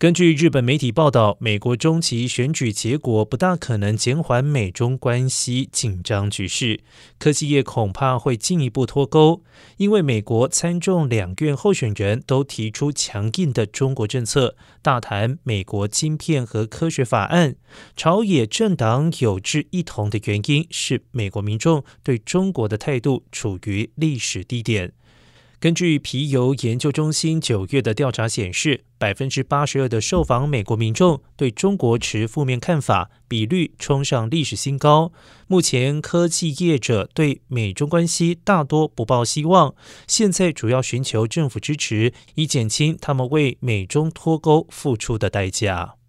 根据日本媒体报道，美国中期选举结果不大可能减缓美中关系紧张局势，科技业恐怕会进一步脱钩，因为美国参众两院候选人都提出强硬的中国政策，大谈美国晶片和科学法案。朝野政党有志一同的原因是，美国民众对中国的态度处于历史低点。根据皮尤研究中心九月的调查显示，百分之八十二的受访美国民众对中国持负面看法，比率冲上历史新高。目前科技业者对美中关系大多不抱希望，现在主要寻求政府支持，以减轻他们为美中脱钩付出的代价。